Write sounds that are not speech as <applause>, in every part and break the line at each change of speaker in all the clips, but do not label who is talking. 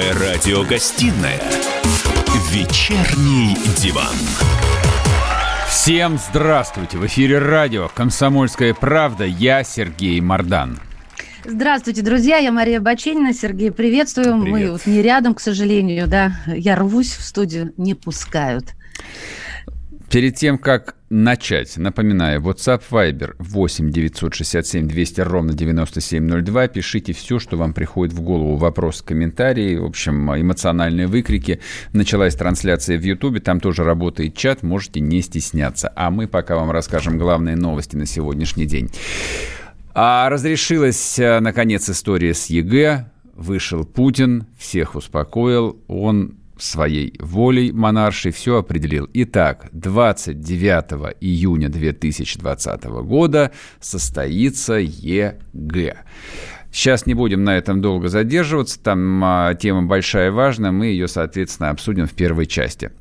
Первая радиогостинная «Вечерний диван».
Всем здравствуйте! В эфире радио «Комсомольская правда». Я Сергей Мордан.
Здравствуйте, друзья. Я Мария Баченина. Сергей, приветствую. Привет. Мы вот не рядом, к сожалению, да. Я рвусь в студию, не пускают.
Перед тем, как начать, напоминаю, WhatsApp Viber 8 967 200 ровно 9702. Пишите все, что вам приходит в голову. Вопрос, комментарии, в общем, эмоциональные выкрики. Началась трансляция в YouTube, там тоже работает чат, можете не стесняться. А мы пока вам расскажем главные новости на сегодняшний день. А разрешилась, э, наконец, история с ЕГЭ. Вышел Путин, всех успокоил. Он своей волей монаршей все определил. Итак, 29 июня 2020 года состоится ЕГЭ. Сейчас не будем на этом долго задерживаться, там а, тема большая и важная, мы ее, соответственно, обсудим в первой части.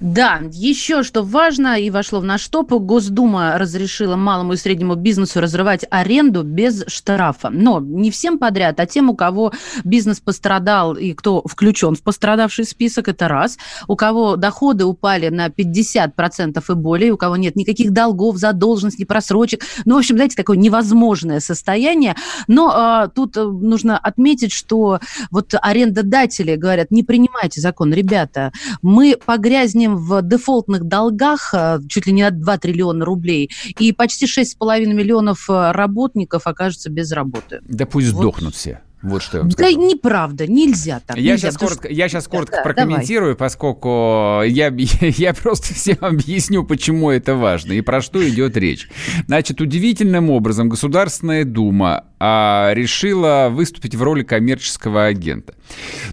Да, еще что важно и вошло в наш топ, Госдума разрешила малому и среднему бизнесу разрывать аренду без штрафа. Но не всем подряд, а тем, у кого бизнес пострадал и кто включен в пострадавший список, это раз. У кого доходы упали на 50% и более, у кого нет никаких долгов, задолженностей, просрочек. Ну, в общем, знаете, такое невозможное состояние. Но а, тут э, нужно отметить, что вот арендодатели говорят, не принимайте закон, ребята, мы погрязнем населением в дефолтных долгах э, чуть ли не на 2 триллиона рублей, и почти 6,5 миллионов э, работников окажутся без работы.
Да пусть вот. сдохнут все. Вот что я вам
скажу. Да неправда, нельзя так.
Я
нельзя,
сейчас коротко, что... я сейчас коротко да, прокомментирую, давай. поскольку я, <laughs> я просто всем объясню, почему это важно и про что идет речь. Значит, удивительным образом Государственная Дума а, решила выступить в роли коммерческого агента.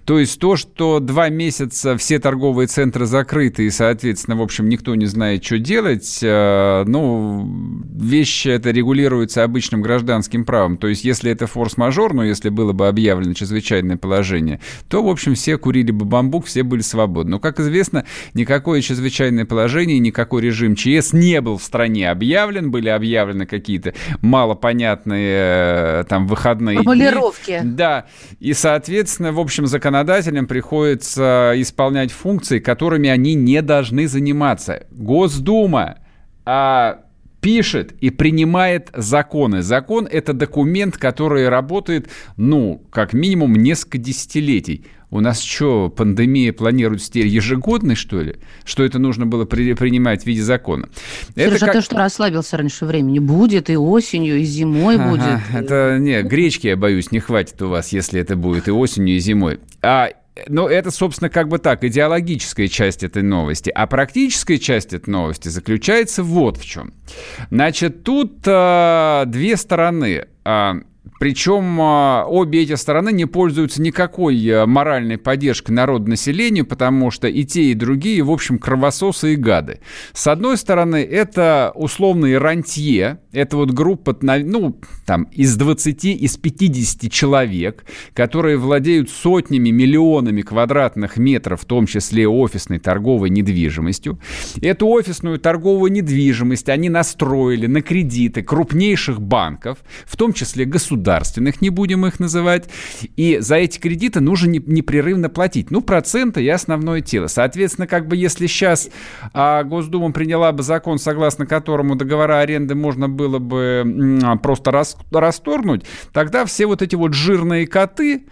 То есть то, что два месяца все торговые центры закрыты и, соответственно, в общем, никто не знает, что делать, а, ну, вещи это регулируется обычным гражданским правом. То есть если это форс-мажор, ну, если было бы объявлено чрезвычайное положение, то, в общем, все курили бы бамбук, все были свободны. Но, как известно, никакое чрезвычайное положение, никакой режим ЧС не был в стране объявлен, были объявлены какие-то малопонятные э, там выходные
Формулировки.
Дни. Да, и, соответственно, в общем, законодателям приходится исполнять функции, которыми они не должны заниматься. Госдума а, пишет и принимает законы. Закон – это документ, который работает, ну, как минимум несколько десятилетий. У нас что, пандемия планируется теперь ежегодной, что ли? Что это нужно было при, принимать в виде закона?
Сережа, это как... ты что, расслабился раньше времени? Будет и осенью, и зимой ага, будет.
Это, не, гречки, я боюсь, не хватит у вас, если это будет и осенью, и зимой. А ну, это, собственно, как бы так, идеологическая часть этой новости. А практическая часть этой новости заключается вот в чем. Значит, тут э, две стороны. Э, причем а, обе эти стороны не пользуются никакой э, моральной поддержкой народа населению, потому что и те, и другие, в общем, кровососы и гады. С одной стороны, это условные рантье, это вот группа, ну, там, из 20, из 50 человек, которые владеют сотнями, миллионами квадратных метров, в том числе офисной торговой недвижимостью. Эту офисную торговую недвижимость они настроили на кредиты крупнейших банков, в том числе государственных, государственных, не будем их называть, и за эти кредиты нужно непрерывно платить. Ну, проценты и основное тело. Соответственно, как бы если сейчас а, Госдума приняла бы закон, согласно которому договора аренды можно было бы а, просто рас, расторгнуть, тогда все вот эти вот жирные коты,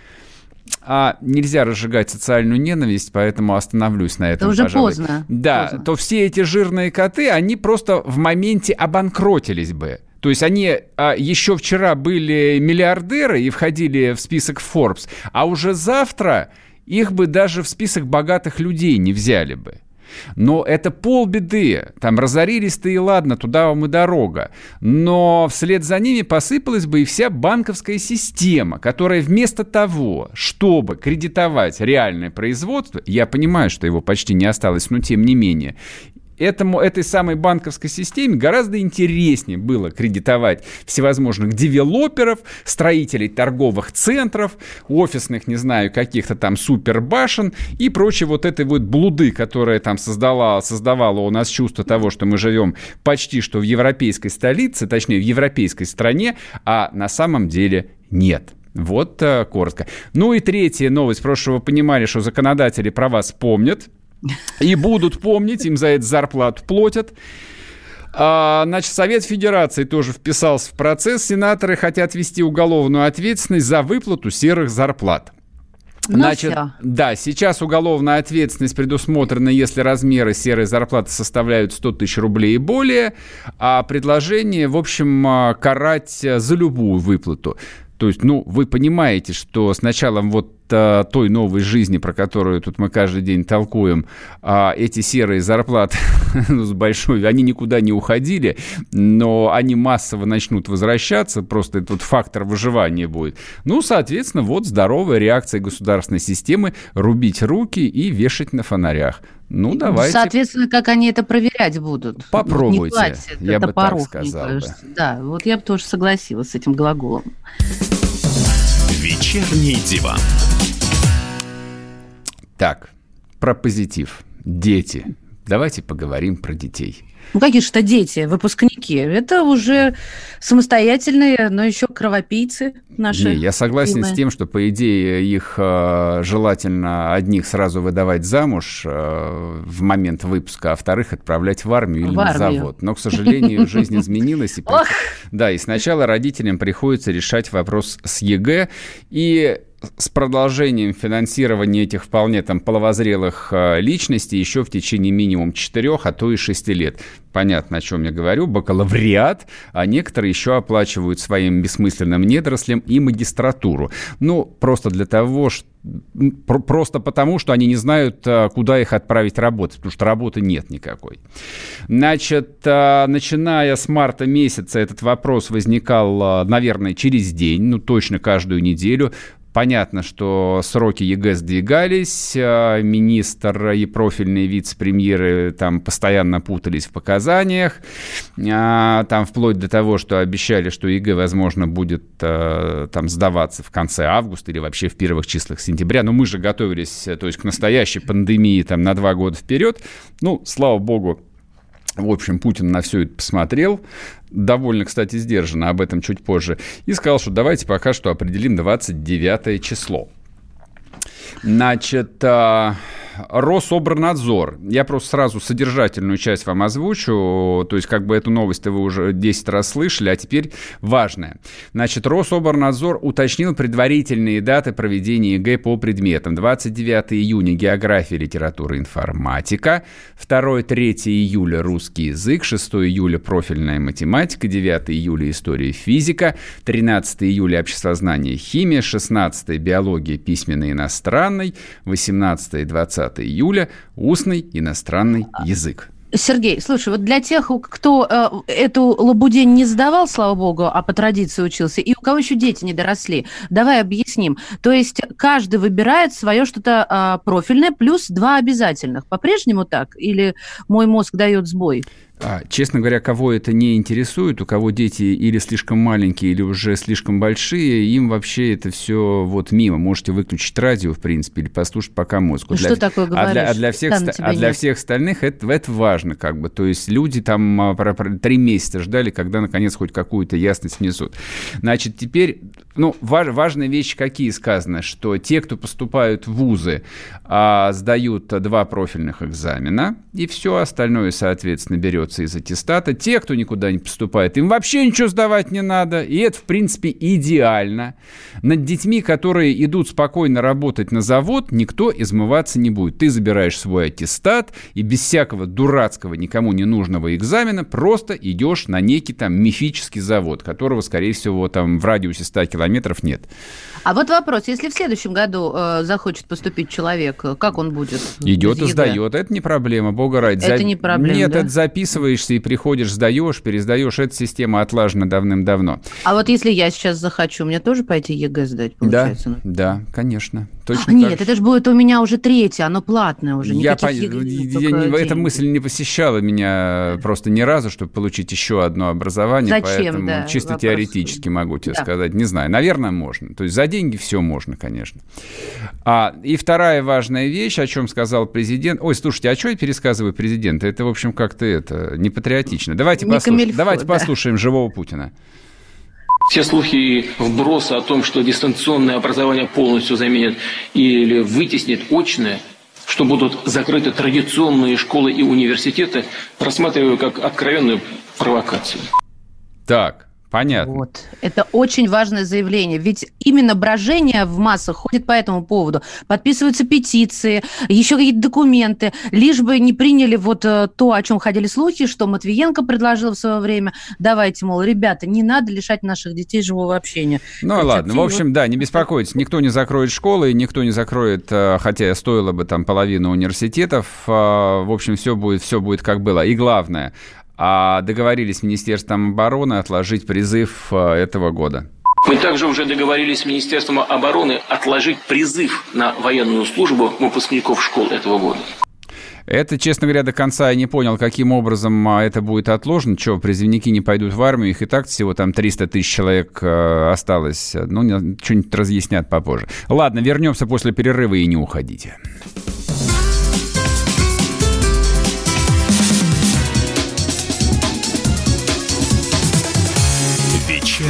а нельзя разжигать социальную ненависть, поэтому остановлюсь на этом.
Это уже
пожалуй.
поздно.
Да,
поздно.
то все эти жирные коты, они просто в моменте обанкротились бы. То есть они а, еще вчера были миллиардеры и входили в список Forbes, а уже завтра их бы даже в список богатых людей не взяли бы. Но это полбеды. Там разорились-то и ладно, туда вам и дорога. Но вслед за ними посыпалась бы и вся банковская система, которая вместо того, чтобы кредитовать реальное производство, я понимаю, что его почти не осталось, но тем не менее, этому, этой самой банковской системе гораздо интереснее было кредитовать всевозможных девелоперов, строителей торговых центров, офисных, не знаю, каких-то там супербашен и прочей вот этой вот блуды, которая там создала, создавала у нас чувство того, что мы живем почти что в европейской столице, точнее, в европейской стране, а на самом деле нет. Вот э, коротко. Ну и третья новость. Просто вы понимали, что законодатели про вас помнят. И будут помнить, им за это зарплату платят. А, значит, Совет Федерации тоже вписался в процесс. Сенаторы хотят ввести уголовную ответственность за выплату серых зарплат. Ну, Значит, все. да, сейчас уголовная ответственность предусмотрена, если размеры серой зарплаты составляют 100 тысяч рублей и более, а предложение, в общем, а, карать за любую выплату. То есть, ну, вы понимаете, что с началом вот той новой жизни, про которую тут мы каждый день толкуем, а, эти серые зарплаты <laughs> ну, с большой, они никуда не уходили, но они массово начнут возвращаться, просто этот фактор выживания будет. Ну, соответственно, вот здоровая реакция государственной системы рубить руки и вешать на фонарях. Ну, давайте.
Соответственно, как они это проверять будут?
Попробуйте, хватит, я бы так сказал. Бы.
Да, вот я бы тоже согласилась с этим глаголом.
Вечерний диван.
Так, про позитив. Дети. Давайте поговорим про детей.
Ну, какие же это дети, выпускники? Это уже самостоятельные, но еще кровопийцы наши.
Не, я согласен любимые. с тем, что, по идее, их э, желательно одних сразу выдавать замуж э, в момент выпуска, а вторых отправлять в армию или в на завод. Но, к сожалению, жизнь изменилась. И, <laughs> да, и сначала родителям приходится решать вопрос с ЕГЭ. И с продолжением финансирования этих вполне там половозрелых э, личностей еще в течение минимум 4, а то и 6 лет. Понятно, о чем я говорю. Бакалавриат, а некоторые еще оплачивают своим бессмысленным недорослям и магистратуру. Ну, просто для того, что просто потому, что они не знают, э, куда их отправить работать, потому что работы нет никакой. Значит, э, начиная с марта месяца этот вопрос возникал, наверное, через день, ну, точно каждую неделю. Понятно, что сроки ЕГЭ сдвигались, а, министр и профильные вице-премьеры там постоянно путались в показаниях, а, там вплоть до того, что обещали, что ЕГЭ, возможно, будет а, там сдаваться в конце августа или вообще в первых числах сентября. Но мы же готовились, то есть к настоящей пандемии там на два года вперед. Ну, слава богу, в общем, Путин на все это посмотрел, довольно, кстати, сдержанно, об этом чуть позже, и сказал, что давайте пока что определим 29 число. Значит, а, Рособрнадзор. Я просто сразу содержательную часть вам озвучу. То есть, как бы эту новость вы уже 10 раз слышали, а теперь важная. Значит, Рособрнадзор уточнил предварительные даты проведения ЕГЭ по предметам. 29 июня география, литература, информатика. 2-3 июля русский язык. 6 июля профильная математика. 9 июля история и физика. 13 июля обществознание химия. 16 биология письменный иностранный. 18 и 20 20 июля устный иностранный язык.
Сергей, слушай, вот для тех, кто э, эту лабудень не сдавал, слава богу, а по традиции учился, и у кого еще дети не доросли, давай объясним. То есть каждый выбирает свое что-то э, профильное плюс два обязательных. По-прежнему так? Или мой мозг дает сбой?
А, честно говоря, кого это не интересует, у кого дети или слишком маленькие, или уже слишком большие, им вообще это все вот мимо. Можете выключить радио, в принципе, или послушать пока музыку.
Ну, для... Что такое говоришь?
А для, а для, всех, а для всех остальных это, это важно, как бы. То есть люди там а, про, три месяца ждали, когда, наконец, хоть какую-то ясность внесут. Значит, теперь, ну, важ, важные вещи какие сказаны, что те, кто поступают в вузы, а, сдают два профильных экзамена, и все остальное, соответственно, берется берется из аттестата. Те, кто никуда не поступает, им вообще ничего сдавать не надо. И это, в принципе, идеально. Над детьми, которые идут спокойно работать на завод, никто измываться не будет. Ты забираешь свой аттестат и без всякого дурацкого, никому не нужного экзамена просто идешь на некий там мифический завод, которого, скорее всего, там в радиусе 100 километров нет.
А вот вопрос, если в следующем году э, захочет поступить человек, как он будет?
Идет и сдает, это не проблема, бога ради.
Это За... не проблема,
Нет,
да?
это записываешься и приходишь, сдаешь, пересдаешь, эта система отлажена давным-давно.
А вот если я сейчас захочу, мне тоже пойти ЕГЭ сдать, получается?
Да, да, конечно. Точно
а, нет, это же будет у меня уже третье, оно платное уже.
Я, по... я не, эта мысль не посещала меня просто ни разу, чтобы получить еще одно образование.
Зачем,
поэтому
да,
чисто вопрос. теоретически могу тебе да. сказать. Не знаю, наверное, можно. То есть за деньги все можно, конечно. А, и вторая важная вещь, о чем сказал президент. Ой, слушайте, а что я пересказываю президента? Это, в общем, как-то это не патриотично. Давайте, не послуш... Камильфо, Давайте да. послушаем живого Путина.
Все слухи и вбросы о том, что дистанционное образование полностью заменит или вытеснит очное, что будут закрыты традиционные школы и университеты, рассматриваю как откровенную провокацию.
Так, Понятно.
Вот. Это очень важное заявление. Ведь именно брожение в массах ходит по этому поводу. Подписываются петиции, еще какие-то документы. Лишь бы не приняли вот э, то, о чем ходили слухи, что Матвиенко предложил в свое время. Давайте, мол, ребята, не надо лишать наших детей живого общения.
Ну Хотя ладно, в общем, вот... да, не беспокойтесь. Никто не закроет школы, никто не закроет, э, хотя стоило бы там половину университетов. Э, в общем, все будет, все будет как было. И главное, а договорились с Министерством обороны отложить призыв э, этого года.
Мы также уже договорились с Министерством обороны отложить призыв на военную службу выпускников школ этого года.
Это, честно говоря, до конца я не понял, каким образом а, это будет отложено. Чего, призывники не пойдут в армию, их и так всего там 300 тысяч человек э, осталось. Ну, что-нибудь разъяснят попозже. Ладно, вернемся после перерыва и не уходите.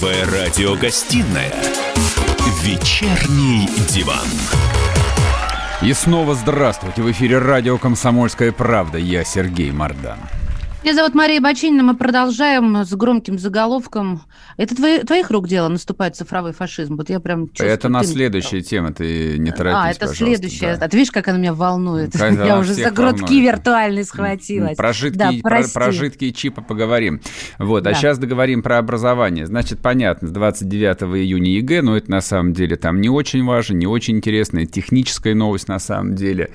Первая радиогостинная «Вечерний диван».
И снова здравствуйте. В эфире радио «Комсомольская правда». Я Сергей Мордан.
Меня зовут Мария Бочинина. Мы продолжаем с громким заголовком. Это твои, твоих рук дело, наступает цифровой фашизм. Вот я прям
чувствую, Это на следующая тема, ты не торопись,
А, это следующая. Да. А ты видишь, как она меня волнует? Когда я уже за грудки волнует. виртуальные схватилась.
Про жидкие, да, про, про жидкие чипы поговорим. Вот, а да. а сейчас договорим про образование. Значит, понятно, с 29 июня ЕГЭ, но это на самом деле там не очень важно, не очень интересная техническая новость на самом деле.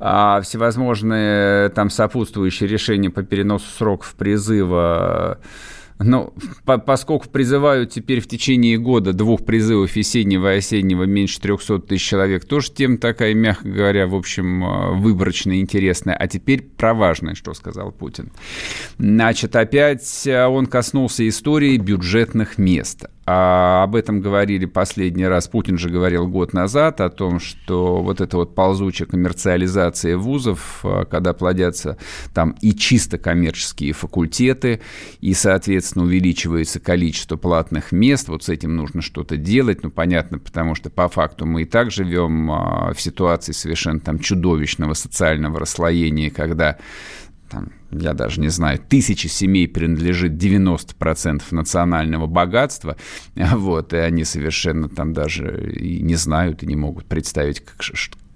А всевозможные там сопутствующие решения по переносу переносу сроков призыва ну, по поскольку призывают теперь в течение года двух призывов весеннего и осеннего меньше 300 тысяч человек, тоже тема такая, мягко говоря, в общем, э, выборочная, интересная. А теперь про важное, что сказал Путин. Значит, опять э, он коснулся истории бюджетных мест. А об этом говорили последний раз. Путин же говорил год назад о том, что вот эта вот ползучая коммерциализация вузов, а, когда плодятся там и чисто коммерческие факультеты, и, соответственно, увеличивается количество платных мест, вот с этим нужно что-то делать. Ну, понятно, потому что по факту мы и так живем а, в ситуации совершенно там чудовищного социального расслоения, когда там, я даже не знаю, тысячи семей принадлежит 90% национального богатства, <laughs> вот, и они совершенно там даже и не знают, и не могут представить, как,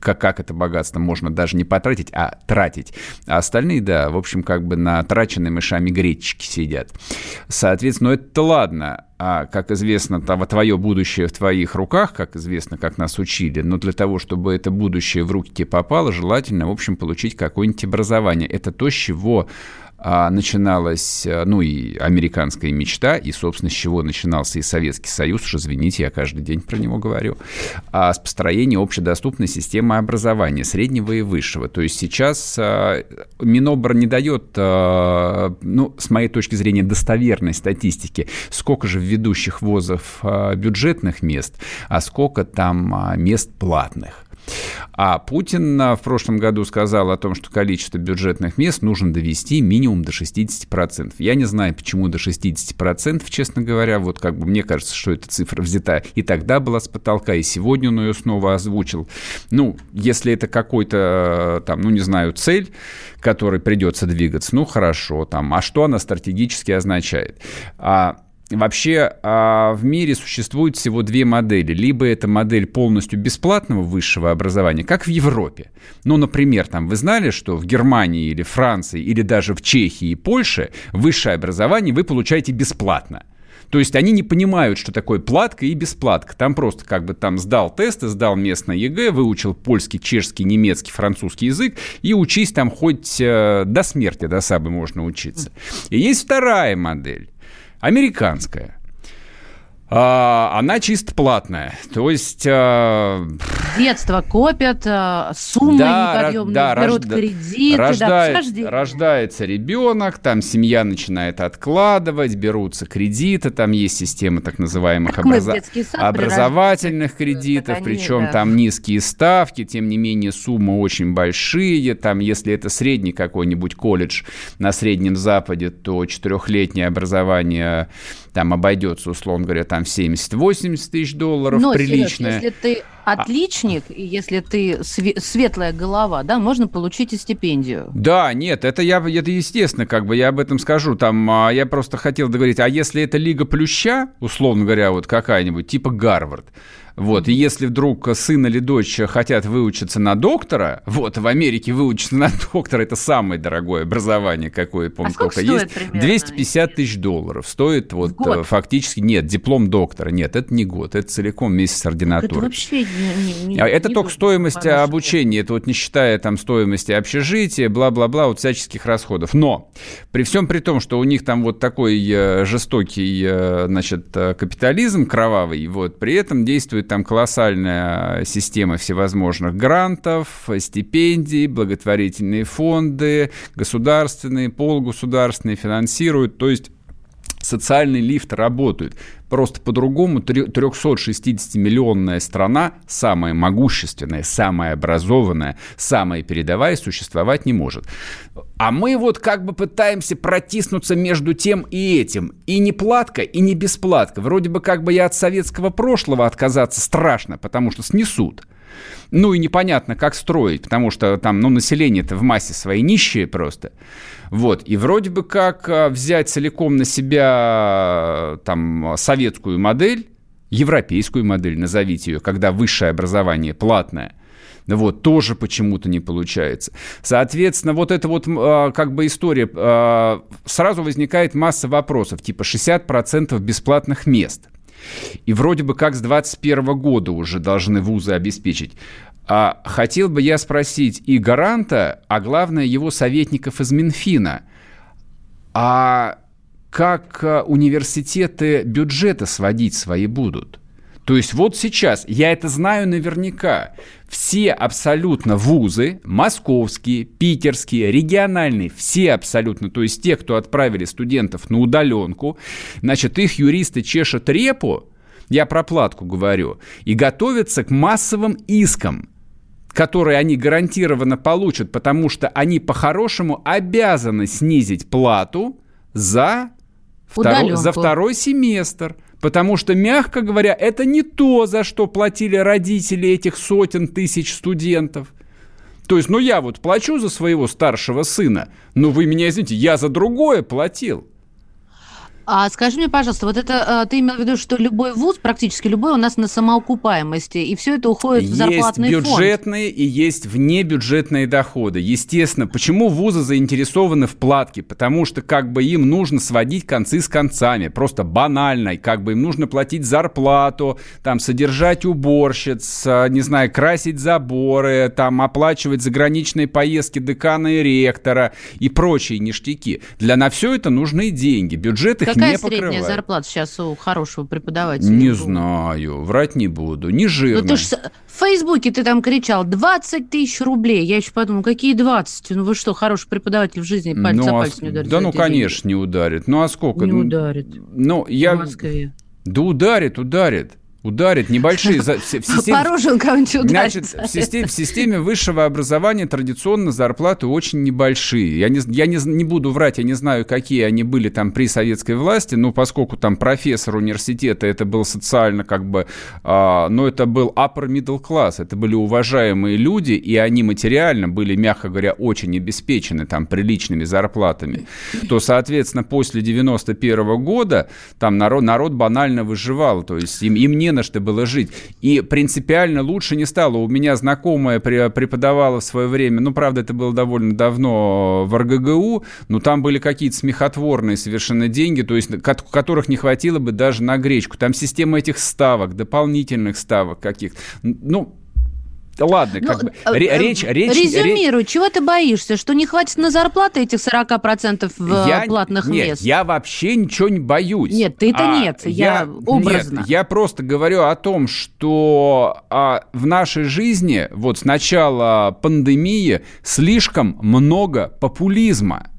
как, как это богатство можно даже не потратить, а тратить. А остальные, да, в общем, как бы на траченной мышами гречки сидят. Соответственно, ну это ладно. А, как известно, твое будущее в твоих руках, как известно, как нас учили, но для того, чтобы это будущее в руки попало, желательно, в общем, получить какое-нибудь образование. Это то, с чего начиналась, э, ну, и американская мечта, и, собственно, с чего начинался и Советский Союз, уж извините, я каждый день про него говорю, а с построения общедоступной системы образования, среднего и высшего. То есть сейчас а, Минобр не дает, а, ну, с моей точки зрения, достоверной статистики, сколько же ведущих вузов бюджетных мест, а сколько там мест платных. А Путин в прошлом году сказал о том, что количество бюджетных мест нужно довести минимум до 60%. Я не знаю, почему до 60%, честно говоря. Вот как бы мне кажется, что эта цифра взята и тогда была с потолка, и сегодня он ее снова озвучил. Ну, если это какой-то, там, ну, не знаю, цель, которой придется двигаться, ну, хорошо, там, а что она стратегически означает? А вообще а, в мире существует всего две модели. Либо это модель полностью бесплатного высшего образования, как в Европе. Ну, например, там вы знали, что в Германии или Франции, или даже в Чехии и Польше высшее образование вы получаете бесплатно. То есть они не понимают, что такое платка и бесплатка. Там просто как бы там сдал тесты, сдал местное ЕГЭ, выучил польский, чешский, немецкий, французский язык и учись там хоть э, до смерти, до сабы можно учиться. И есть вторая модель, американская – а, она чисто платная. То есть... А...
Детство копят, а, суммы да, неподъемные, да, берут рожда... кредиты.
Рождает, да, рождается ребенок, там семья начинает откладывать, берутся кредиты, там есть система так называемых образа... образовательных кредитов, они, причем да. там низкие ставки, тем не менее суммы очень большие. Там, если это средний какой-нибудь колледж на Среднем Западе, то четырехлетнее образование там обойдется, условно говоря, там 70-80 тысяч долларов, Но, приличное.
Сереж, если ты отличник, и если ты светлая голова, да, можно получить и стипендию.
Да, нет, это я, это естественно, как бы я об этом скажу. Там а, я просто хотел договорить, а если это Лига Плюща, условно говоря, вот какая-нибудь, типа Гарвард, вот, и если вдруг сын или дочь хотят выучиться на доктора, вот, в Америке выучиться на доктора, это самое дорогое образование, какое, помню, а только есть. Примерно? 250 тысяч долларов стоит вот э, фактически, нет, диплом доктора, нет, это не год, это целиком месяц ординатуры. Это вообще не, не, а Это не только стоимость обучения, это вот не считая там стоимости общежития, бла-бла-бла, вот всяческих расходов. Но при всем при том, что у них там вот такой э, жестокий, э, значит, капитализм кровавый, вот, при этом действует существует там колоссальная система всевозможных грантов, стипендий, благотворительные фонды, государственные, полугосударственные финансируют. То есть социальный лифт работает. Просто по-другому 360-миллионная страна, самая могущественная, самая образованная, самая передовая, существовать не может. А мы вот как бы пытаемся протиснуться между тем и этим. И не платка, и не бесплатка. Вроде бы как бы я от советского прошлого отказаться страшно, потому что снесут. Ну и непонятно, как строить, потому что там, ну, население-то в массе своей нищие просто. Вот, и вроде бы как а, взять целиком на себя там советскую модель, европейскую модель, назовите ее, когда высшее образование платное – вот, тоже почему-то не получается. Соответственно, вот эта вот а, как бы история, а, сразу возникает масса вопросов, типа 60% бесплатных мест. И вроде бы как с 2021 года уже должны вузы обеспечить. А хотел бы я спросить и гаранта, а главное его советников из Минфина, а как а, университеты бюджета сводить свои будут? То есть вот сейчас, я это знаю наверняка, все абсолютно вузы, московские, питерские, региональные, все абсолютно, то есть те, кто отправили студентов на удаленку, значит, их юристы чешут репу, я про платку говорю, и готовятся к массовым искам которые они гарантированно получат, потому что они по-хорошему обязаны снизить плату за, второй, за второй семестр. Потому что, мягко говоря, это не то, за что платили родители этих сотен тысяч студентов. То есть, ну я вот плачу за своего старшего сына, но вы меня извините, я за другое платил.
А скажи мне, пожалуйста, вот это а, ты имел в виду, что любой вуз, практически любой, у нас на самоокупаемости, и все это уходит в зарплатный
фонд? Есть бюджетные и есть внебюджетные доходы. Естественно, почему вузы заинтересованы в платке? Потому что как бы им нужно сводить концы с концами, просто банально, как бы им нужно платить зарплату, там, содержать уборщиц, а, не знаю, красить заборы, там, оплачивать заграничные поездки декана и ректора и прочие ништяки. Для на все это нужны деньги. Бюджет их
Какая
не
покрывает. средняя зарплата сейчас у хорошего преподавателя?
Не знаю, врать не буду, не жирно. Ну, ты ж
в Фейсбуке ты там кричал 20 тысяч рублей. Я еще подумал, какие 20? Ну вы что, хороший преподаватель в жизни пальца ну, а, пальцем не ударит?
Да ну, конечно, деньги. не ударит. Ну а сколько?
Не ударит.
Ну, я... В Москве. Да ударит, ударит. Ударит небольшие. В
системе, кого-нибудь
Значит, в системе, в системе высшего образования традиционно зарплаты очень небольшие. Я, не, я не, не буду врать, я не знаю, какие они были там при советской власти, но поскольку там профессор университета, это был социально как бы, а, но это был upper middle class, это были уважаемые люди, и они материально были, мягко говоря, очень обеспечены там приличными зарплатами, то, соответственно, после 91 года там народ, народ банально выживал, то есть им, им не на что было жить. И принципиально лучше не стало. У меня знакомая преподавала в свое время, ну, правда, это было довольно давно в РГГУ, но там были какие-то смехотворные совершенно деньги, то есть которых не хватило бы даже на гречку. Там система этих ставок, дополнительных ставок каких. Ну, Ладно, ну, как бы,
э, речь, речь... Резюмируй, речь... чего ты боишься? Что не хватит на зарплаты этих 40% в я, платных
нет,
мест?
я вообще ничего не боюсь.
Нет, ты-то а, нет, я, я образно.
Нет, я просто говорю о том, что а, в нашей жизни вот с начала пандемии слишком много популизма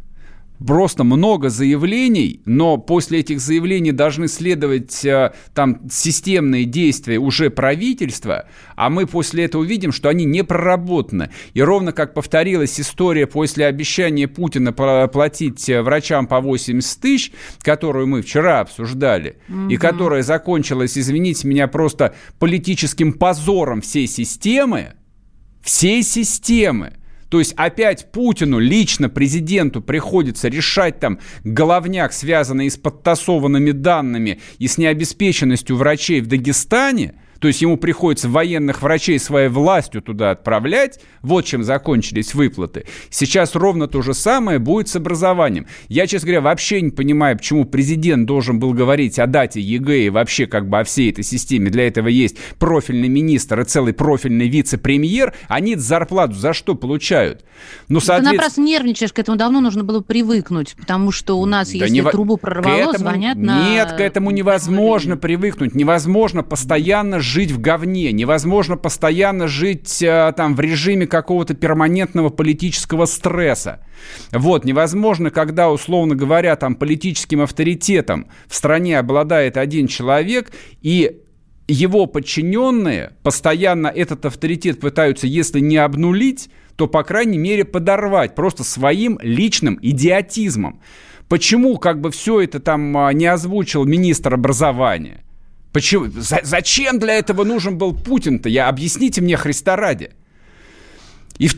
просто много заявлений, но после этих заявлений должны следовать э, там системные действия уже правительства, а мы после этого увидим, что они не проработаны. И ровно как повторилась история после обещания Путина платить э, врачам по 80 тысяч, которую мы вчера обсуждали, угу. и которая закончилась, извините меня, просто политическим позором всей системы, всей системы – то есть опять Путину, лично президенту приходится решать там головняк, связанный с подтасованными данными и с необеспеченностью врачей в Дагестане – то есть ему приходится военных врачей своей властью туда отправлять. Вот чем закончились выплаты. Сейчас ровно то же самое будет с образованием. Я, честно говоря, вообще не понимаю, почему президент должен был говорить о дате ЕГЭ и вообще как бы о всей этой системе. Для этого есть профильный министр и целый профильный вице-премьер. Они зарплату за что получают?
Ну, соответственно... Ты напрасно нервничаешь, к этому давно нужно было привыкнуть, потому что у нас, да если не... трубу прорвало, этому... звонят
на... Нет, к этому невозможно привыкнуть. Невозможно постоянно жить в говне, невозможно постоянно жить э, там в режиме какого-то перманентного политического стресса. Вот, невозможно, когда, условно говоря, там политическим авторитетом в стране обладает один человек, и его подчиненные постоянно этот авторитет пытаются, если не обнулить, то, по крайней мере, подорвать просто своим личным идиотизмом. Почему как бы все это там а, не озвучил министр образования? Почему? За, зачем для этого нужен был Путин-то? Я объясните мне Христа ради. И,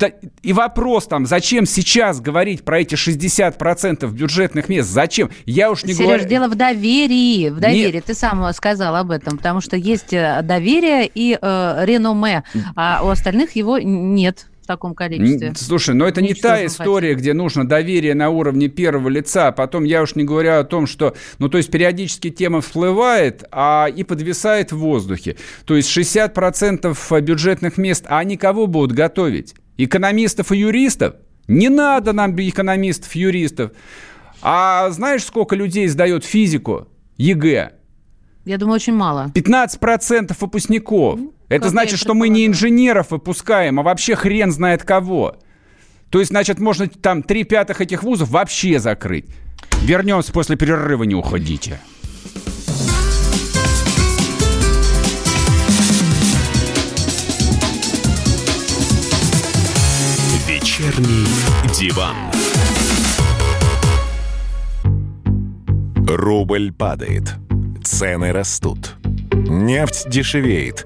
и вопрос там, зачем сейчас говорить про эти 60% бюджетных мест? Зачем? Я уж не
Сереж,
говорю...
дело в доверии. В доверии. Нет. Ты сам сказал об этом. Потому что есть э, доверие и э, реноме, а у остальных его нет в таком количестве.
Слушай, но это не та история, хотим. где нужно доверие на уровне первого лица. Потом я уж не говорю о том, что, ну, то есть периодически тема всплывает, а и подвисает в воздухе. То есть 60% бюджетных мест, а они кого будут готовить? Экономистов и юристов? Не надо нам экономистов, юристов. А знаешь, сколько людей сдает физику, ЕГЭ?
Я думаю, очень мало.
15% выпускников. Это как значит, что мы не инженеров выпускаем, а вообще хрен знает кого. То есть, значит, можно там три пятых этих вузов вообще закрыть. Вернемся после перерыва, не уходите.
Вечерний диван. Рубль падает. Цены растут. Нефть дешевеет.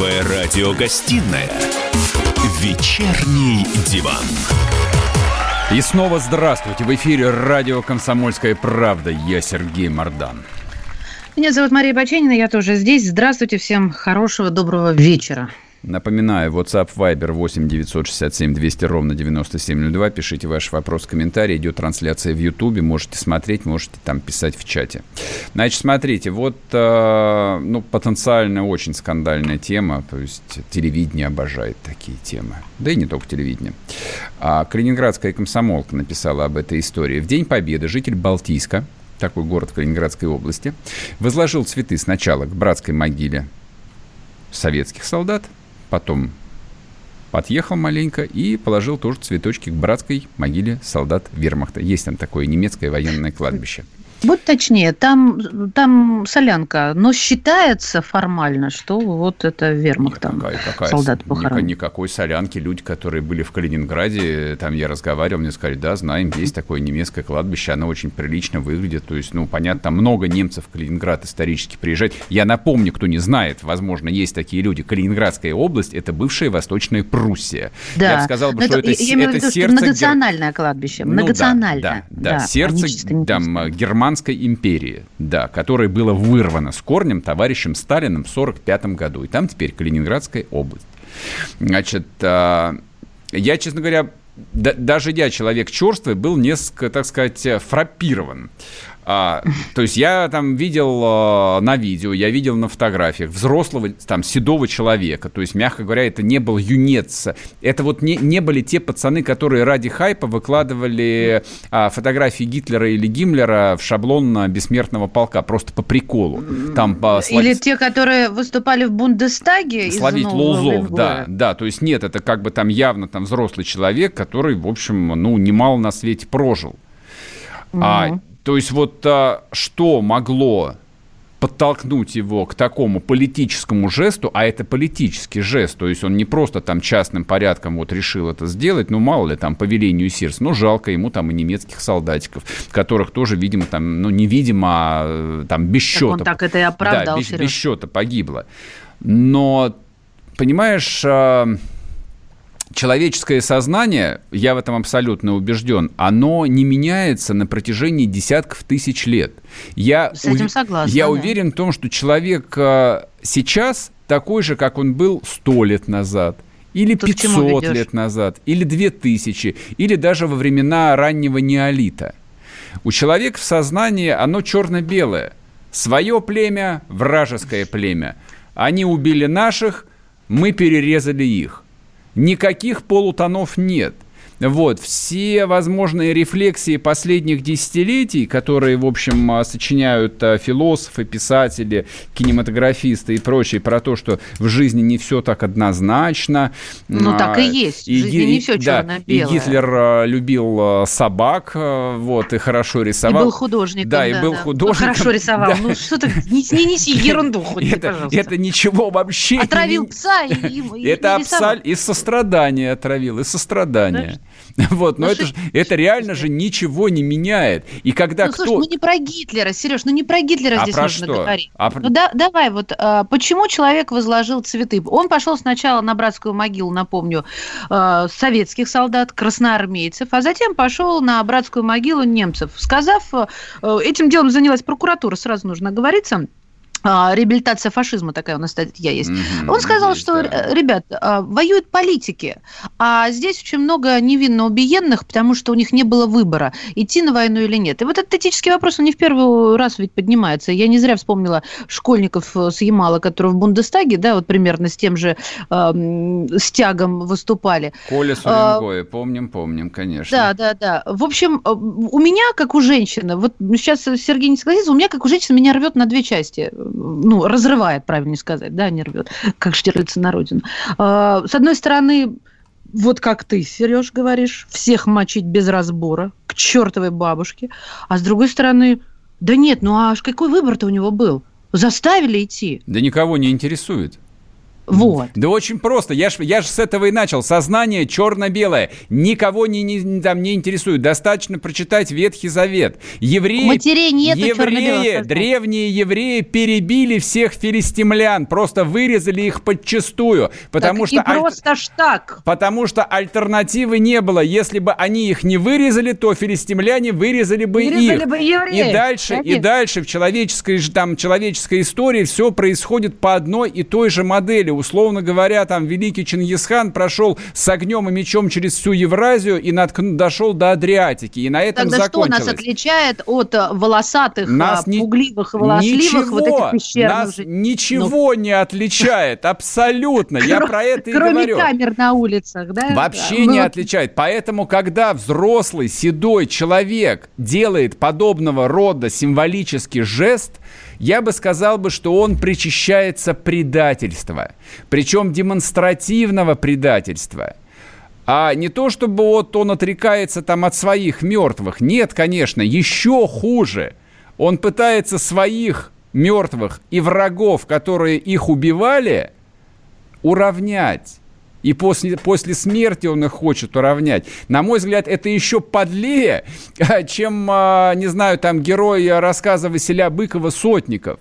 Первая радиогостинная «Вечерний диван».
И снова здравствуйте. В эфире радио «Комсомольская правда». Я Сергей Мордан.
Меня зовут Мария Баченина, я тоже здесь. Здравствуйте всем, хорошего, доброго вечера.
Напоминаю, WhatsApp Viber 8 967 200 ровно 9702. Пишите ваш вопрос, комментарий. Идет трансляция в Ютубе. Можете смотреть, можете там писать в чате. Значит, смотрите, вот э, ну, потенциально очень скандальная тема. То есть телевидение обожает такие темы. Да и не только телевидение. А Калининградская комсомолка написала об этой истории. В День Победы житель Балтийска, такой город в Калининградской области, возложил цветы сначала к братской могиле советских солдат, потом подъехал маленько и положил тоже цветочки к братской могиле солдат вермахта. Есть там такое немецкое военное кладбище.
Будь точнее, там, там солянка, но считается формально, что вот это вермахт там,
какая, какая,
солдат похоронен.
Никакой солянки. Люди, которые были в Калининграде, там я разговаривал, мне сказали, да, знаем, есть такое немецкое кладбище, оно очень прилично выглядит. То есть, ну, понятно, там много немцев в Калининград исторически приезжает. Я напомню, кто не знает, возможно, есть такие люди. Калининградская область – это бывшая Восточная Пруссия.
Да.
Я бы сказал,
Но
что
это,
это,
я
это
виду, что
сердце...
многонациональное кладбище,
Ну да,
многонациональное.
Да, да,
они
сердце там,
пустые.
Германской империи, да, которое было вырвано с корнем товарищем Сталиным в 1945 году. И там теперь Калининградская область. Значит, а, я, честно говоря, да- даже я, человек черствый, был несколько, так сказать, фраппирован. А, то есть я там видел э, на видео, я видел на фотографиях взрослого, там, седого человека. То есть, мягко говоря, это не был юнец. Это вот не, не были те пацаны, которые ради хайпа выкладывали а, фотографии Гитлера или Гиммлера в шаблон на бессмертного полка, просто по приколу. Там, по,
Или те, которые выступали в Бундестаге
словить
Уренгоя.
да, да, то есть нет, это как бы там явно там взрослый человек, который, в общем, ну, немало на свете прожил. А, то есть вот а, что могло подтолкнуть его к такому политическому жесту, а это политический жест, то есть он не просто там частным порядком вот решил это сделать, ну мало ли там по велению Сирс, ну жалко ему там и немецких солдатиков, которых тоже, видимо, там, ну невидимо, а, там без
Так
счета.
он так это и оправдал,
Да, без, без счета погибло. Но, понимаешь, а, человеческое сознание, я в этом абсолютно убежден, оно не меняется на протяжении десятков тысяч лет. Я,
С этим согласна,
я
да.
уверен в том, что человек а, сейчас такой же, как он был сто лет назад. Или
чему
500
ведёшь?
лет назад, или 2000, или даже во времена раннего неолита. У человека в сознании оно черно-белое. Свое племя, вражеское племя. Они убили наших, мы перерезали их. Никаких полутонов нет. Вот, все возможные рефлексии последних десятилетий, которые, в общем, а, сочиняют а, философы, писатели, кинематографисты и прочие, про то, что в жизни не все так однозначно.
Ну,
А,
так и есть. В жизни
Ги-
не всё
да,
чёрно-белое.
И Гитлер любил собак, вот, и хорошо
И
рисовал.
был художником.
Да, и был художником.
Хорошо рисовал.
Да.
Ну что ты, не, не неси ерунду хоть,
Это,
пожалуйста.
это ничего вообще
Отравил пса и, и- и
это абсолютно из сострадания отравил, из сострадания. <laughs> Вот, но
Ну,
это, ж- это реально же ничего не меняет. И когда
ну,
кто...
слушай, ну не про Гитлера, Сереж, ну не про Гитлера
А
здесь
про
нужно
что?
говорить.
А про-
Ну да, давай, вот а, почему человек возложил цветы? Он пошел сначала на братскую могилу, напомню, а, советских солдат, красноармейцев, а затем пошел на братскую могилу немцев, сказав, а, этим делом занялась прокуратура, сразу нужно говориться. А, реабилитация фашизма такая у нас статья есть.
Мгм,
Он сказал,
есть,
что,
да.
э, ребят, а, воюют политики, а здесь очень много невинно убиенных, потому что у них не было выбора, идти на войну или нет. И вот этот этический вопрос, он не в первый раз ведь поднимается. Я не зря вспомнила школьников э, с Ямала, которые в Бундестаге, да, вот примерно с тем же эм, стягом выступали.
Коля
а,
Суренгоя, помним, помним, конечно.
Да, да, да. В общем, э, у меня, как у женщины, вот сейчас Сергей не согласится, у меня, как у женщины, меня рвет на две части. Ну, разрывает, правильно сказать, да, не рвет, как Штирлица на родину. А, С одной стороны, вот как ты, Сереж, говоришь, всех мочить без разбора, к чертовой бабушке. А с другой стороны, да нет, ну аж какой выбор-то у него был? Заставили идти.
Да никого не интересует.
Вот.
Да очень просто. Я ж, я ж с этого и начал. Сознание черно-белое. Никого не, не- там не интересует. Достаточно прочитать Ветхий Завет. Евреи,
матерей нету
евреи древние евреи перебили всех филистимлян. Просто вырезали их подчистую. Потому
Так
что...
не
аль-
просто ж так.
Потому что альтернативы не было. Если бы они их не вырезали, то филистимляне вырезали бы
Вырезали
их.
бы евреев.
И дальше, и
Конечно.
дальше в человеческой, там, человеческой истории все происходит по одной и той же модели. Предатели. Условно говоря, там великий Чингисхан прошел с огнем и мечом через всю Евразию и наткну, дошел до Адриатики. И на этом
Тогда
закончилось.
что нас отличает от э, волосатых,
Нас
а, пугливых, волосливых
Ничего,
вот этих пещерных
нас
жителей?
ничего не отличает, абсолютно. Я про это и
Кроме
говорю.
камер на улицах, да?
Вообще не
Ну,
отличает. Поэтому, когда взрослый, седой человек делает подобного рода символический жест, я бы сказал бы, что он причащается предательства. Причем демонстративного предательства. А не то, чтобы вот он отрекается там от своих мертвых. Нет, конечно, еще хуже. Он пытается своих мертвых и врагов, которые их убивали, уравнять. И после, после смерти он их хочет уравнять. На мой взгляд, это еще подлее, <laughs> чем, а, не знаю, там герой рассказа Василя Быкова «Сотников».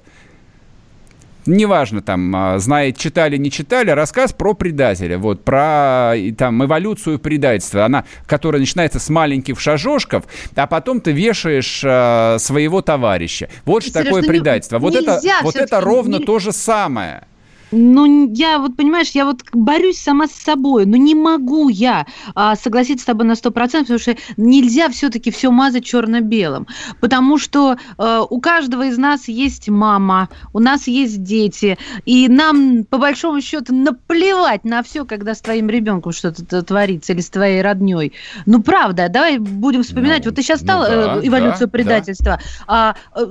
Неважно, там, а, знает, читали, не читали, рассказ про предателя, вот, про там, эволюцию предательства, она, которая начинается с маленьких шажочков, а потом ты вешаешь а, своего товарища. Вот что такое
ну не-
предательство. Вот это, вот это ровно
не-
то же самое.
Ну, я вот, понимаешь, я вот борюсь сама с собой, но не могу я а, согласиться с тобой на 100%, потому что нельзя все-таки все мазать черно-белым, потому что э, у каждого из нас есть мама, у нас есть дети, и нам, по большому счету, наплевать на все, когда с твоим ребенком что-то творится или с твоей родней. Ну, правда, давай будем вспоминать.
Ну,
вот ты сейчас
ну
стал
да,
э, эволюцию
да,
предательства. А, э,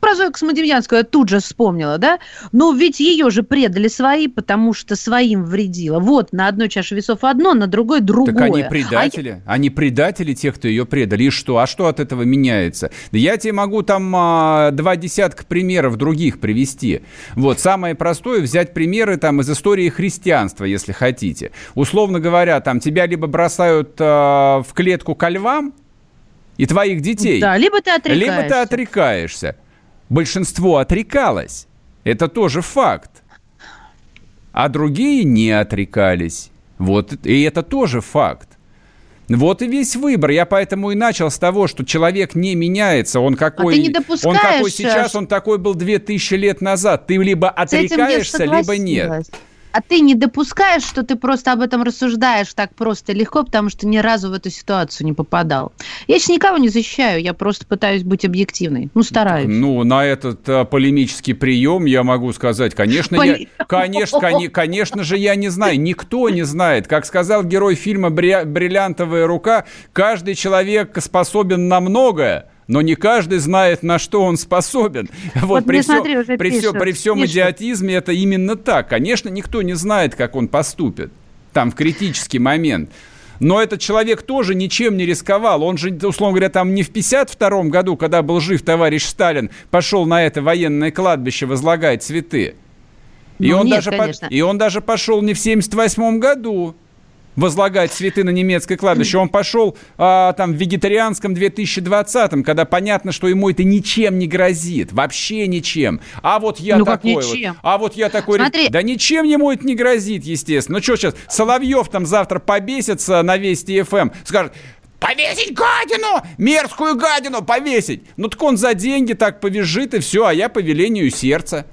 про Зою Космодемьянскую я тут же вспомнила, да? Но ведь ее же предали свои, потому что своим вредила. Вот, на одной чаше весов одно, на другой другое.
Так они
А
предатели. Они предатели тех, кто ее предали. И что? А что от этого меняется? Да я тебе могу там а, два десятка примеров других привести. Вот, самое простое взять примеры там из истории христианства, если хотите. Условно говоря, там тебя либо бросают а, в клетку ко львам и твоих детей,
Да, либо ты отрекаешься.
либо ты отрекаешься. Большинство отрекалось. Это тоже факт. А другие не отрекались. Вот, и это тоже факт. Вот и весь выбор. Я поэтому и начал с того, что человек не меняется. Он какой,
А ты не
он
допускаешь,
какой
э,
сейчас, он такой был 2000 лет назад. Ты либо отрекаешься, либо нет.
А ты не допускаешь, что ты просто об этом рассуждаешь так просто легко, потому что ни разу в эту ситуацию не попадал. Я сейчас никого не защищаю, я просто пытаюсь быть объективной. Ну, стараюсь.
Ну, на этот а, полемический прием я могу сказать, конечно, я,
Поли-
конечно, коне- <laughs> конечно же, я не знаю, никто не знает. Как сказал герой фильма «Бри- «Бриллиантовая рука», каждый человек способен на многое, но не каждый знает, на что он способен. <laughs> Вот,
Вот
при,
смотри, уже
при,
пишут,
при всем
пишут.
идиотизме это именно так. Конечно, никто не знает, как он поступит там в критический момент. Но этот человек тоже ничем не рисковал. Он же, условно говоря, там не в 52 году, когда был жив товарищ Сталин, пошел на это военное кладбище возлагать цветы. И,
Ну,
он
нет,
даже по- и он даже пошел не в 78 году возлагать цветы на немецкое кладбище. Он пошел а, там в вегетарианском 2020, когда понятно, что ему это ничем не грозит. Вообще ничем. А вот я
Ну,
такой вот. А вот я такой...
Смотри.
Да ничем ему это не грозит, естественно. Ну что сейчас, Соловьев там завтра побесится на Вести ФМ, скажет, Повесить гадину! Мерзкую гадину повесить! Ну так он за деньги так повяжет и все, а я по велению сердца.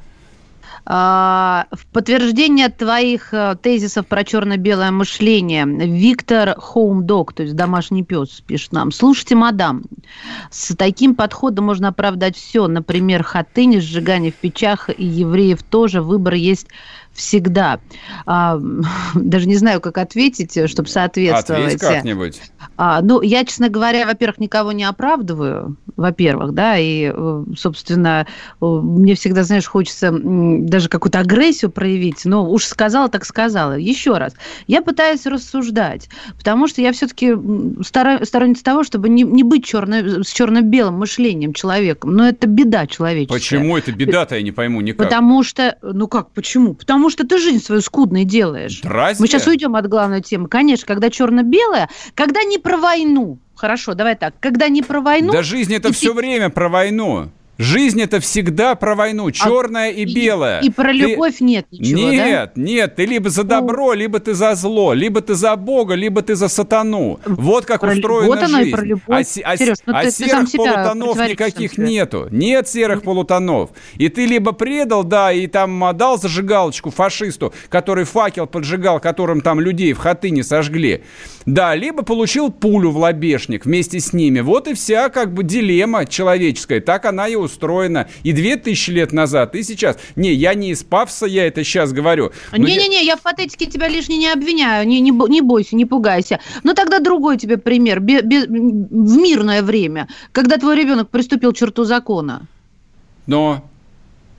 А, в подтверждение твоих э, тезисов про черно-белое мышление, Виктор Хоумдог, то есть домашний пес, пишет нам. Слушайте, мадам, с таким подходом можно оправдать все. Например, хатынь, сжигание в печах и евреев тоже. Выбор есть всегда. А, <laughs> даже не знаю, как ответить, чтобы соответствовать.
Ответь как-нибудь.
А, ну, я, честно говоря, во-первых, никого не оправдываю, во-первых, да, и, э, собственно, э, мне всегда, знаешь, хочется даже какую-то агрессию проявить, но уж сказала, так сказала. Еще раз, я пытаюсь рассуждать, потому что я все-таки сторонница того, чтобы не, не быть черно, с черно-белым мышлением человеком, но это беда человеческая.
Почему это беда-то, я не пойму никак.
Потому что, ну как, почему? Потому что ты жизнь свою скудной делаешь.
Разве?
Мы сейчас уйдем от главной темы. Конечно, когда черно-белое, когда не про войну. Хорошо, давай так. Когда не про войну...
Да жизнь это все
ты-
время про войну. Жизнь это всегда про войну, черная а, и, и белая.
И, и про любовь ты... нет ничего,
Нет, да? нет, ты либо за добро, ну... либо ты за зло, либо ты за Бога, либо ты за сатану. Вот как про... устроена вот жизнь.
Вот и про любовь. А,
а, Сереж, ну, а ты, серых ты полутонов никаких нету. Нет серых полутонов. И ты либо предал, да, и там дал зажигалочку фашисту, который факел поджигал, которым там людей в хатыне сожгли. Да, либо получил пулю в лобешник вместе с ними. Вот и вся как бы дилемма человеческая. Так она и устроена. И две тысячи лет назад, и сейчас. Не, я не из пафоса, я это сейчас говорю.
Не-не-не, я... я в патетике тебя лишний не обвиняю. Не, не, не бойся, не пугайся. Но тогда другой тебе пример. Бе, бе, в мирное время, когда твой ребенок приступил к черту закона.
Но?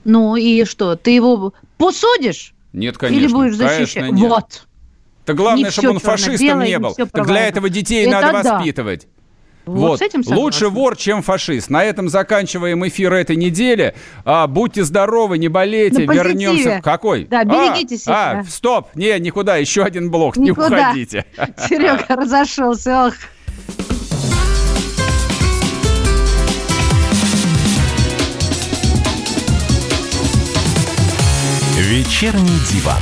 Ну и что, ты его посудишь?
Нет, конечно.
Или будешь защищать?
Конечно, нет.
Вот.
Так главное, чтобы он фашистом не был. Так для этого детей это надо да. воспитывать. Вот, вот. С этим лучше вор, чем фашист. На этом заканчиваем эфир этой недели. А, будьте здоровы, не болейте, вернемся. Какой?
Да, берегите а, себя.
А, стоп, не, никуда, еще один блок, никуда. не уходите. <laughs>
Серега разошелся, ох.
Вечерний диван.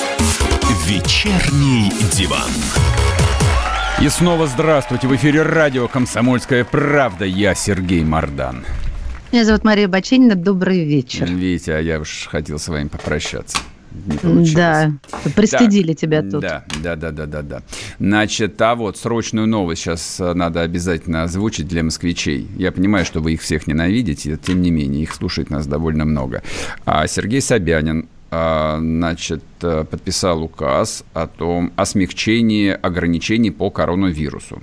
«Вечерний диван».
И снова здравствуйте. В эфире радио «Комсомольская правда». Я Сергей Мордан.
Меня зовут Мария Баченина. Добрый вечер.
Видите, а я уж хотел с вами попрощаться.
Не Да, пристыдили да, тебя тут.
Да, да, да, да, да, да. Значит, а вот срочную новость сейчас э, надо обязательно озвучить для москвичей. Я понимаю, что вы их всех ненавидите, тем не менее, их слушает нас довольно много. А Сергей Собянин значит, э, подписал указ о том, о смягчении ограничений по коронавирусу.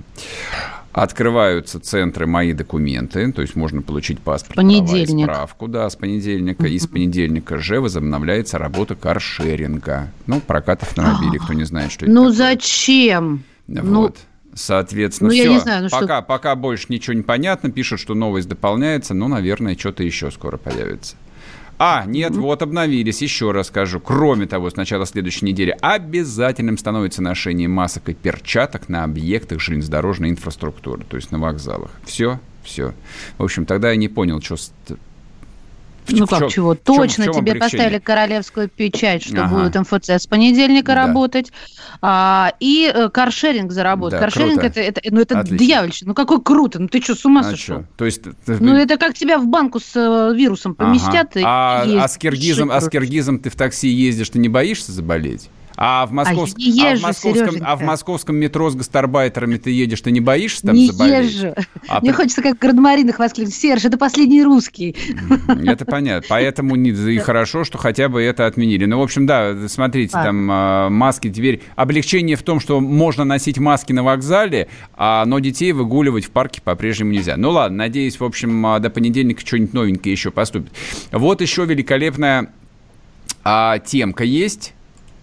Открываются центры «Мои документы», то есть можно получить паспорт,
Понедельник.
права справку, да, с понедельника. И с понедельника же возобновляется работа каршеринга. Ну, прокат автомобилей, кто не знает, что это
Ну, такое. зачем?
Вот. Ну... Соответственно, ну, все. Я не знаю, ну, пока, что... пока больше ничего не понятно. Пишут, что новость дополняется. Ну, наверное, что-то еще скоро появится. А, нет, вот обновились, еще раз скажу. Кроме того, с начала следующей недели обязательным становится ношение масок и перчаток на объектах железнодорожной инфраструктуры, то есть на вокзалах. Все, все. В общем, тогда я не понял, что
ну как чем, чего? Точно чем, чем тебе поставили королевскую печать, что ага. будет МФЦ с понедельника да. работать. А, и э, каршеринг заработать. Да, каршеринг это, это, ну, это дьявольщина. Ну какой круто. Ну ты что, с ума а сошел?
То есть...
Ну это как тебя в банку с э, вирусом поместят.
Ага. И а, а, с киргизом, а с киргизом ты в такси ездишь, ты не боишься заболеть? А в, московск... а, езжу, а, в московском... а в московском метро с гастарбайтерами ты едешь, ты не боишься там
не
заболеть?
езжу. А Мне при... хочется как градмаринах воскликнуть. Серж, это последний русский.
Это понятно. Поэтому и хорошо, что хотя бы это отменили. Ну, в общем, да, смотрите, а. там маски теперь... Облегчение в том, что можно носить маски на вокзале, а, но детей выгуливать в парке по-прежнему нельзя. Ну ладно, надеюсь, в общем, а, до понедельника что-нибудь новенькое еще поступит. Вот еще великолепная а, темка есть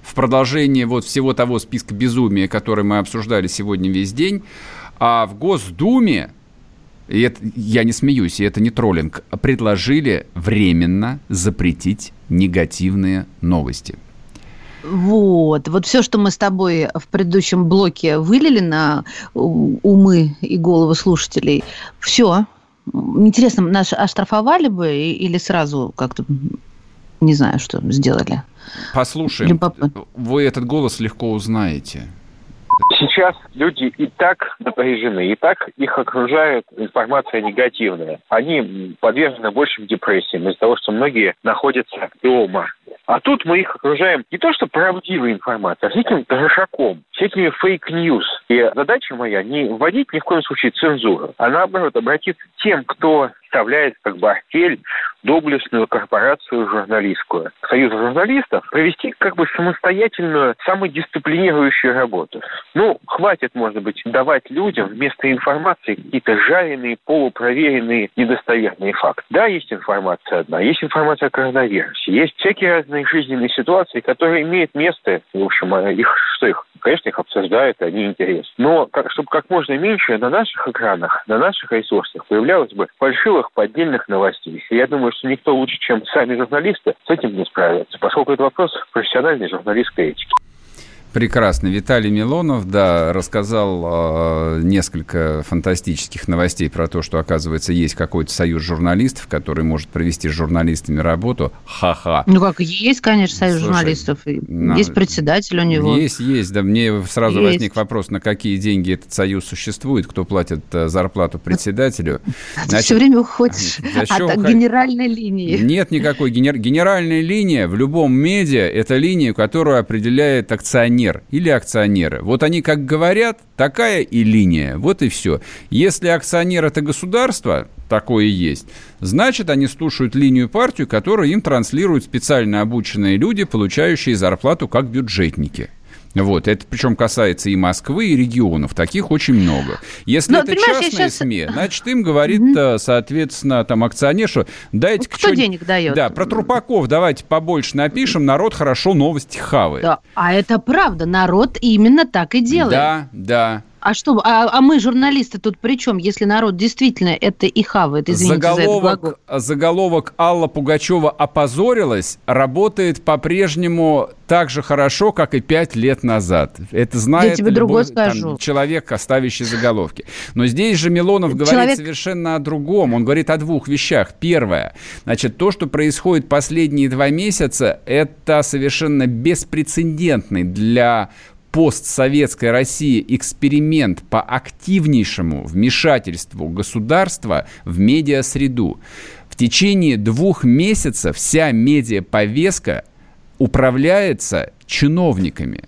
в продолжение вот всего того списка безумия, который мы обсуждали сегодня весь день, а в Госдуме, и это, я не смеюсь, и это не троллинг, предложили временно запретить негативные новости.
Вот, вот все, что мы с тобой в предыдущем блоке вылили на умы и головы слушателей, все. Интересно, нас оштрафовали бы или сразу как-то, не знаю, что сделали?
Послушаем. Любопытно. Вы этот голос легко узнаете.
Сейчас люди и так напряжены, и так их окружает информация негативная. Они подвержены большим депрессиям из-за того, что многие находятся дома. А тут мы их окружаем не то что правдивой информацией, а с этим трешаком, с этими fake news. И задача моя не вводить ни в коем случае цензуру, а наоборот обратиться к тем, кто составляет как бы артель доблестную корпорацию журналистскую. Союз журналистов провести как бы самостоятельную, самодисциплинирующую работу. Ну, хватит, может быть, давать людям вместо информации какие-то жареные, полупроверенные, недостоверные факты. Да, есть информация одна, есть информация о коронавирусе, есть всякие разные жизненные ситуации, которые имеют место, в общем, а их, что их, конечно, их обсуждают, они интересны. Но как, чтобы как можно меньше на наших экранах, на наших ресурсах появлялось бы фальшивых поддельных новостей. И я думаю, что никто лучше, чем сами журналисты, с этим не справится, поскольку это вопрос профессиональной журналистской этики.
Прекрасно. Виталий Милонов, да, рассказал э, несколько фантастических новостей про то, что, оказывается, есть какой-то союз журналистов, который может провести с журналистами работу. Ха-ха.
Ну как, есть, конечно, союз Слушай, журналистов. На... Есть председатель у него.
Есть, есть. Да, мне сразу есть. возник вопрос, на какие деньги этот союз существует, кто платит э, зарплату председателю.
Значит, Ты все время уходишь от уход... генеральной линии.
Нет никакой генер... генеральной линии в любом медиа – это линия, которую определяет акционер акционер или акционеры. Вот они как говорят, такая и линия. Вот и все. Если акционер это государство, такое есть, значит, они слушают линию партию, которую им транслируют специально обученные люди, получающие зарплату как бюджетники. Вот, это причем касается и Москвы, и регионов. Таких очень много. Если Но, это частные сейчас... СМИ, <laughs> значит, им говорит, mm-hmm. соответственно, там акционер, что дайте
Кто денег дает?
Да, про трупаков давайте побольше напишем, народ хорошо новости хавает. Да,
а это правда, народ именно так и делает.
Да, да.
А что, а, а мы, журналисты, тут при чем, если народ действительно это и хавает? Извините
заголовок,
за
заголовок Алла Пугачева опозорилась, работает по-прежнему так же хорошо, как и пять лет назад. Это знает Я
тебе любой там,
человек, оставящий заголовки. Но здесь же Милонов человек... говорит совершенно о другом. Он говорит о двух вещах. Первое, значит, то, что происходит последние два месяца, это совершенно беспрецедентный для постсоветской России эксперимент по активнейшему вмешательству государства в медиасреду. В течение двух месяцев вся медиаповестка управляется чиновниками.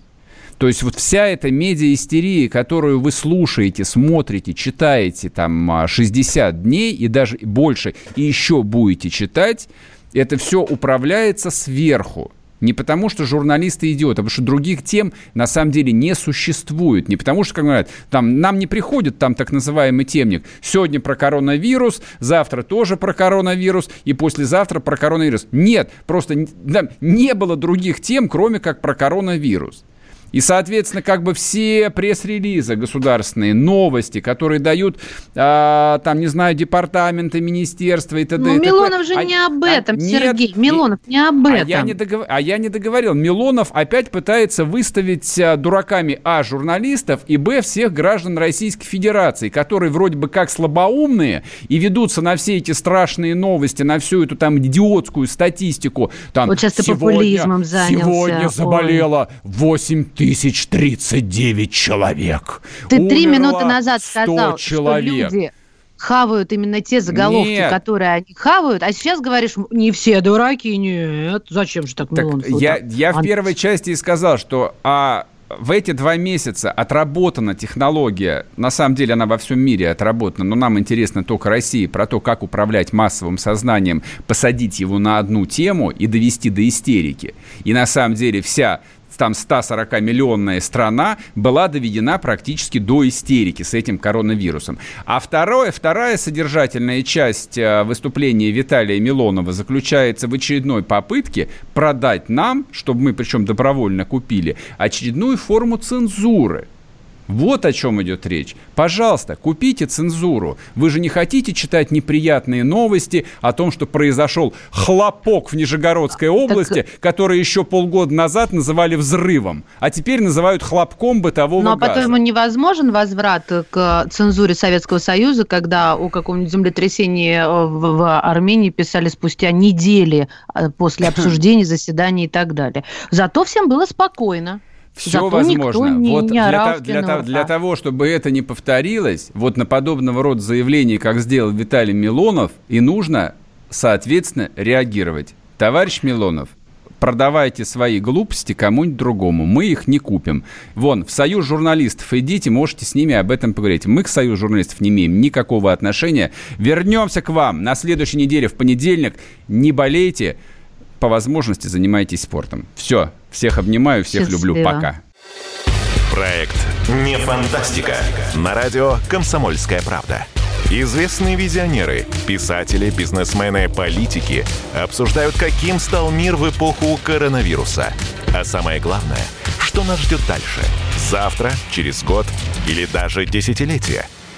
То есть вот вся эта медиа-истерия, которую вы слушаете, смотрите, читаете там 60 дней и даже больше, и еще будете читать, это все управляется сверху. Не потому, что журналисты идиоты, а потому что других тем на самом деле не существует. Не потому, что, как говорят, там нам не приходит там так называемый темник. Сегодня про коронавирус, завтра тоже про коронавирус и послезавтра про коронавирус. Нет, просто да, не было других тем, кроме как про коронавирус. И, соответственно, как бы все пресс-релизы государственные, новости, которые дают, а, там, не знаю, департаменты, министерства и т.д.
Ну, Милонов же а, не об этом, а, Сергей, нет, Милонов не об этом.
А я не, договор... а я не договорил. Милонов опять пытается выставить а, дураками, а, журналистов, и, б, всех граждан Российской Федерации, которые вроде бы как слабоумные и ведутся на все эти страшные новости, на всю эту там идиотскую статистику. Там,
вот сейчас ты сегодня, популизмом занялся.
Сегодня заболело 8 тысяч тридцать девять человек.
Ты три минуты назад сказал, человек. что люди хавают именно те заголовки, нет. которые они хавают, а сейчас говоришь, не все дураки, нет. Зачем же так, так?
Я, я в первой части и сказал, что а в эти два месяца отработана технология, на самом деле она во всем мире отработана, но нам интересно только России, про то, как управлять массовым сознанием, посадить его на одну тему и довести до истерики. И на самом деле вся там 140-миллионная страна была доведена практически до истерики с этим коронавирусом. А второе, вторая содержательная часть э, выступления Виталия Милонова заключается в очередной попытке продать нам, чтобы мы причем добровольно купили, очередную форму цензуры – вот о чем идет речь. Пожалуйста, купите цензуру. Вы же не хотите читать неприятные новости о том, что произошел хлопок в Нижегородской области, так... который еще полгода назад называли взрывом, а теперь называют хлопком бытового
Ну, а
газа.
по-твоему, невозможен возврат к цензуре Советского Союза, когда о каком-нибудь землетрясении э, в, в Армении писали спустя недели э, после <laughs> обсуждений, заседаний и так далее. Зато всем было спокойно.
Все
Зато
возможно.
не,
вот
не
для, для,
для,
для того, чтобы это не повторилось, вот на подобного рода заявления, как сделал Виталий Милонов, и нужно, соответственно, реагировать. Товарищ Милонов, продавайте свои глупости кому-нибудь другому. Мы их не купим. Вон, в союз журналистов идите, можете с ними об этом поговорить. Мы к союзу журналистов не имеем никакого отношения. Вернемся к вам на следующей неделе в понедельник. Не болейте по возможности занимайтесь спортом. Все. Всех обнимаю, всех
Счастливо.
люблю. Пока.
Проект «Не фантастика». На радио «Комсомольская правда». Известные визионеры, писатели, бизнесмены, политики обсуждают, каким стал мир в эпоху коронавируса. А самое главное, что нас ждет дальше? Завтра, через год или даже десятилетие?